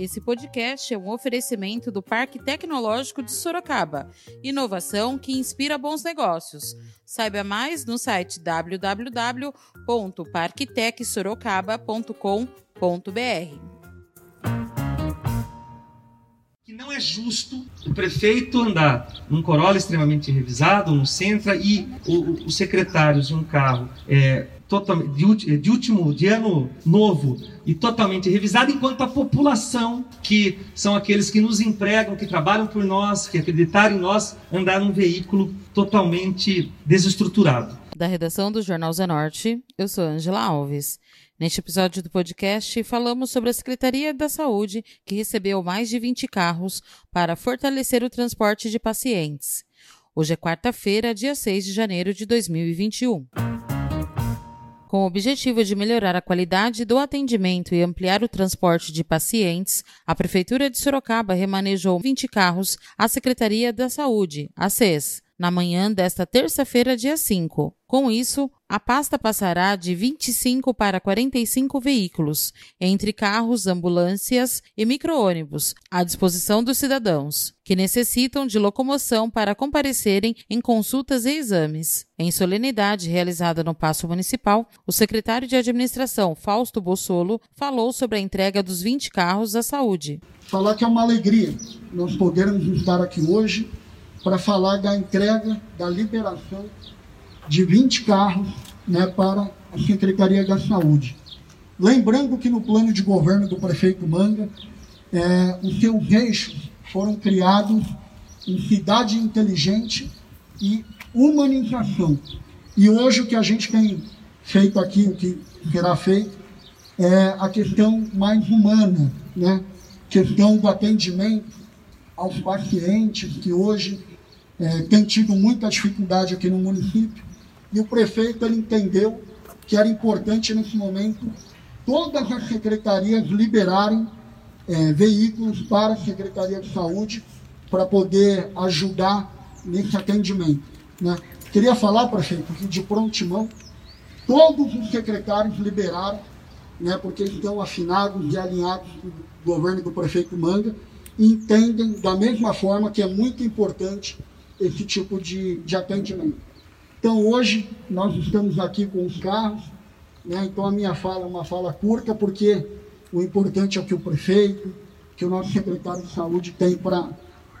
Esse podcast é um oferecimento do Parque Tecnológico de Sorocaba. Inovação que inspira bons negócios. Saiba mais no site www.parktecsorocaba.com.br. que não é justo o prefeito andar num Corolla extremamente revisado, um Sentra, e os secretários de um carro é, de, de, último, de ano novo e totalmente revisado, enquanto a população, que são aqueles que nos empregam, que trabalham por nós, que acreditaram em nós, andar num veículo totalmente desestruturado. Da redação do Jornal Zenorte, eu sou Angela Alves. Neste episódio do podcast, falamos sobre a Secretaria da Saúde, que recebeu mais de 20 carros para fortalecer o transporte de pacientes. Hoje é quarta-feira, dia 6 de janeiro de 2021. Com o objetivo de melhorar a qualidade do atendimento e ampliar o transporte de pacientes, a Prefeitura de Sorocaba remanejou 20 carros à Secretaria da Saúde, a SES, na manhã desta terça-feira, dia 5. Com isso, a pasta passará de 25 para 45 veículos, entre carros, ambulâncias e micro-ônibus, à disposição dos cidadãos, que necessitam de locomoção para comparecerem em consultas e exames. Em solenidade realizada no Paço Municipal, o secretário de Administração, Fausto Bossolo, falou sobre a entrega dos 20 carros à saúde. Falar que é uma alegria nós podermos estar aqui hoje para falar da entrega, da liberação de 20 carros né, para a Secretaria da Saúde. Lembrando que no plano de governo do prefeito Manga, é, os seus eixos foram criados em cidade inteligente e humanização. E hoje o que a gente tem feito aqui, o que será feito, é a questão mais humana, né? questão do atendimento aos pacientes que hoje é, tem tido muita dificuldade aqui no município, e o prefeito ele entendeu que era importante nesse momento todas as secretarias liberarem é, veículos para a Secretaria de Saúde para poder ajudar nesse atendimento. Né? Queria falar, prefeito, que de prontimão todos os secretários liberaram, né, porque estão afinados e alinhados com o governo do prefeito Manga, e entendem da mesma forma que é muito importante esse tipo de, de atendimento. Então hoje nós estamos aqui com os carros, né? então a minha fala é uma fala curta, porque o importante é o que o prefeito, que o nosso secretário de saúde tem para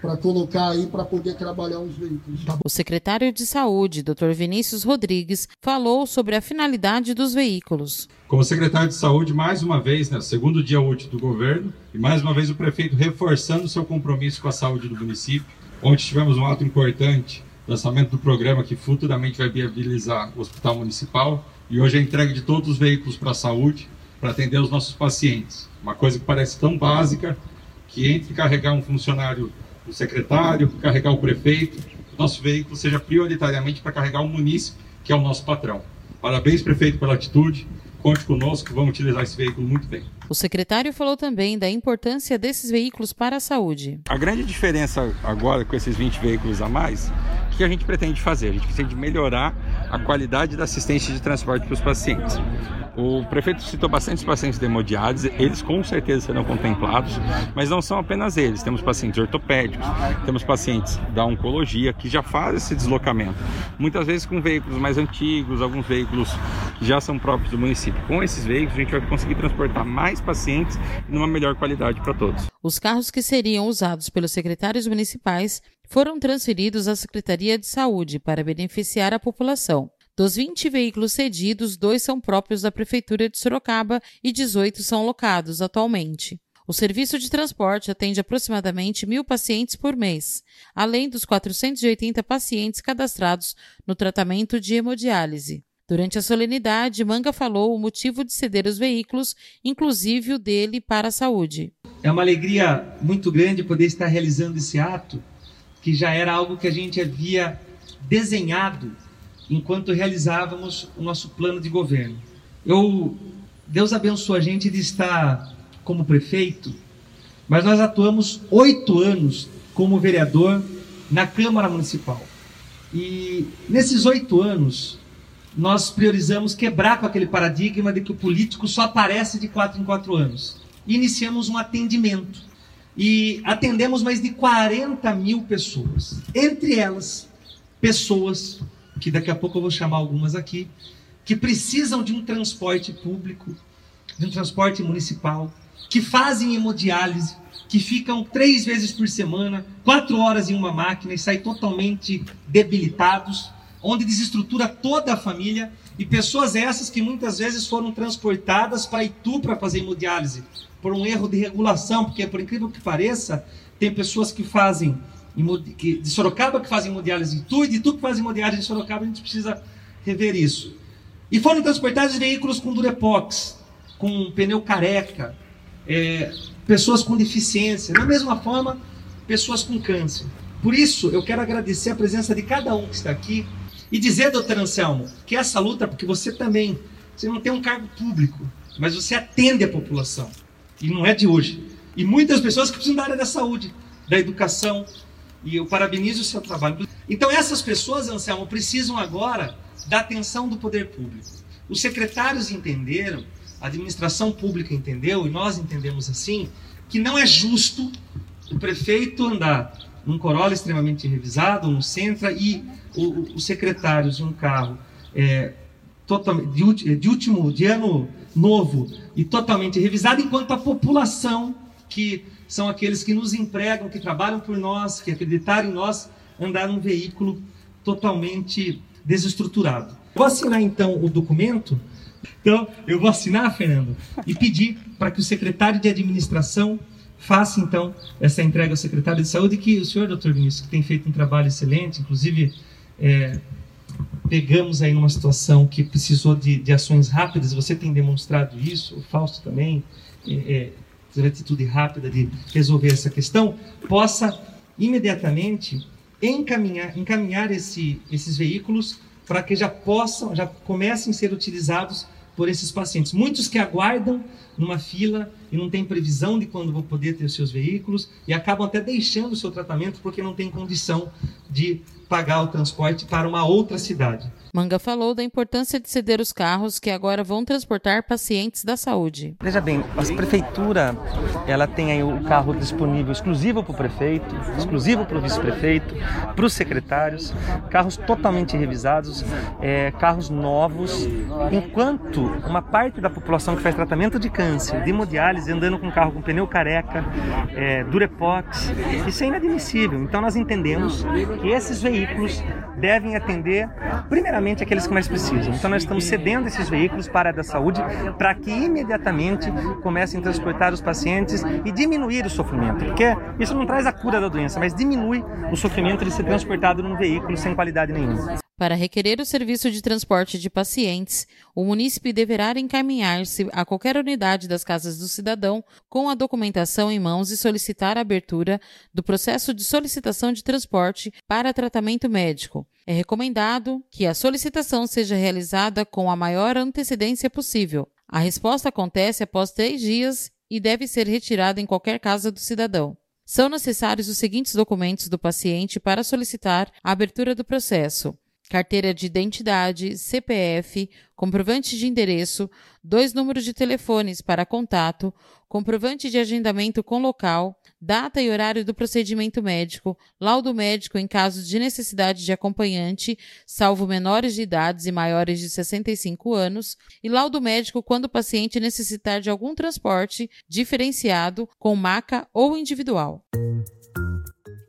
para colocar aí para poder trabalhar os veículos. Tá? O secretário de Saúde, Dr. Vinícius Rodrigues, falou sobre a finalidade dos veículos. Como secretário de Saúde, mais uma vez, né, segundo dia útil do governo, e mais uma vez o prefeito reforçando seu compromisso com a saúde do município, Ontem tivemos um ato importante, lançamento do programa que futuramente vai viabilizar o Hospital Municipal e hoje a entrega de todos os veículos para a saúde para atender os nossos pacientes. Uma coisa que parece tão básica que entre carregar um funcionário, o secretário, carregar o prefeito, nosso veículo seja prioritariamente para carregar o munícipe, que é o nosso patrão. Parabéns, prefeito, pela atitude. Conte conosco, vamos utilizar esse veículo muito bem. O secretário falou também da importância desses veículos para a saúde. A grande diferença agora com esses 20 veículos a mais, o que a gente pretende fazer? A gente pretende melhorar a qualidade da assistência de transporte para os pacientes. O prefeito citou bastante pacientes de hemodiálise, eles com certeza serão contemplados, mas não são apenas eles. Temos pacientes ortopédicos, temos pacientes da oncologia que já fazem esse deslocamento, muitas vezes com veículos mais antigos, alguns veículos que já são próprios do município. Com esses veículos, a gente vai conseguir transportar mais pacientes numa melhor qualidade para todos. Os carros que seriam usados pelos secretários municipais foram transferidos à Secretaria de Saúde para beneficiar a população. Dos 20 veículos cedidos, dois são próprios da Prefeitura de Sorocaba e 18 são locados atualmente. O serviço de transporte atende aproximadamente mil pacientes por mês, além dos 480 pacientes cadastrados no tratamento de hemodiálise. Durante a solenidade, Manga falou o motivo de ceder os veículos, inclusive o dele para a saúde. É uma alegria muito grande poder estar realizando esse ato, que já era algo que a gente havia desenhado enquanto realizávamos o nosso plano de governo. Eu, Deus abençoe a gente de estar como prefeito, mas nós atuamos oito anos como vereador na Câmara Municipal. E nesses oito anos, nós priorizamos quebrar com aquele paradigma de que o político só aparece de quatro em quatro anos. e iniciamos um atendimento. E atendemos mais de 40 mil pessoas. Entre elas, pessoas, que daqui a pouco eu vou chamar algumas aqui, que precisam de um transporte público, de um transporte municipal, que fazem hemodiálise, que ficam três vezes por semana, quatro horas em uma máquina e saem totalmente debilitados, onde desestrutura toda a família e pessoas essas que muitas vezes foram transportadas para Itu para fazer hemodiálise por um erro de regulação, porque por incrível que pareça, tem pessoas que fazem de Sorocaba que fazem hemodiálise em Itu e de Itu que fazem hemodiálise em Sorocaba, a gente precisa rever isso. E foram transportados veículos com durepox, com pneu careca, é, pessoas com deficiência, da mesma forma, pessoas com câncer. Por isso, eu quero agradecer a presença de cada um que está aqui e dizer, doutor Anselmo, que essa luta, porque você também, você não tem um cargo público, mas você atende a população. E não é de hoje. E muitas pessoas que precisam da área da saúde, da educação. E eu parabenizo o seu trabalho. Então, essas pessoas, Anselmo, precisam agora da atenção do poder público. Os secretários entenderam, a administração pública entendeu, e nós entendemos assim, que não é justo o prefeito andar num Corolla extremamente revisado, no Sentra, e os secretários de um carro é, de, de último, de ano novo e totalmente revisado, enquanto a população, que são aqueles que nos empregam, que trabalham por nós, que acreditaram em nós, andar num veículo totalmente desestruturado. Vou assinar então o documento. Então, eu vou assinar, Fernando, e pedir para que o secretário de administração faça então essa entrega ao secretário de saúde, que o senhor, doutor Vinícius, que tem feito um trabalho excelente, inclusive é, pegamos aí numa situação que precisou de, de, ações rápidas, você tem demonstrado isso, o Fausto também, é, é, atitude rápida de resolver essa questão, possa imediatamente encaminhar, encaminhar esse, esses veículos para que já possam, já comecem a ser utilizados por esses pacientes. Muitos que aguardam numa fila e não tem previsão de quando vão poder ter os seus veículos e acabam até deixando o seu tratamento porque não tem condição de pagar o transporte para uma outra cidade. Manga falou da importância de ceder os carros que agora vão transportar pacientes da saúde. Veja bem, a prefeitura ela tem aí o carro disponível exclusivo para o prefeito, exclusivo para o vice-prefeito, para os secretários, carros totalmente revisados, é, carros novos, enquanto uma parte da população que faz tratamento de câncer, de hemodiálise, andando com carro com pneu careca, é, durepox, isso é inadmissível. Então nós entendemos que esses veículos devem atender primeiramente aqueles que mais precisam. Então nós estamos cedendo esses veículos para a área da saúde para que imediatamente comecem a transportar os pacientes e diminuir o sofrimento, porque isso não traz a cura da doença, mas diminui o sofrimento de ser transportado num veículo sem qualidade nenhuma. Para requerer o serviço de transporte de pacientes, o munícipe deverá encaminhar-se a qualquer unidade das casas do cidadão com a documentação em mãos e solicitar a abertura do processo de solicitação de transporte para tratamento médico. É recomendado que a solicitação seja realizada com a maior antecedência possível. A resposta acontece após três dias e deve ser retirada em qualquer casa do cidadão. São necessários os seguintes documentos do paciente para solicitar a abertura do processo: carteira de identidade, CPF, comprovante de endereço, dois números de telefones para contato, comprovante de agendamento com local, data e horário do procedimento médico, laudo médico em caso de necessidade de acompanhante, salvo menores de idades e maiores de 65 anos, e laudo médico quando o paciente necessitar de algum transporte diferenciado com maca ou individual.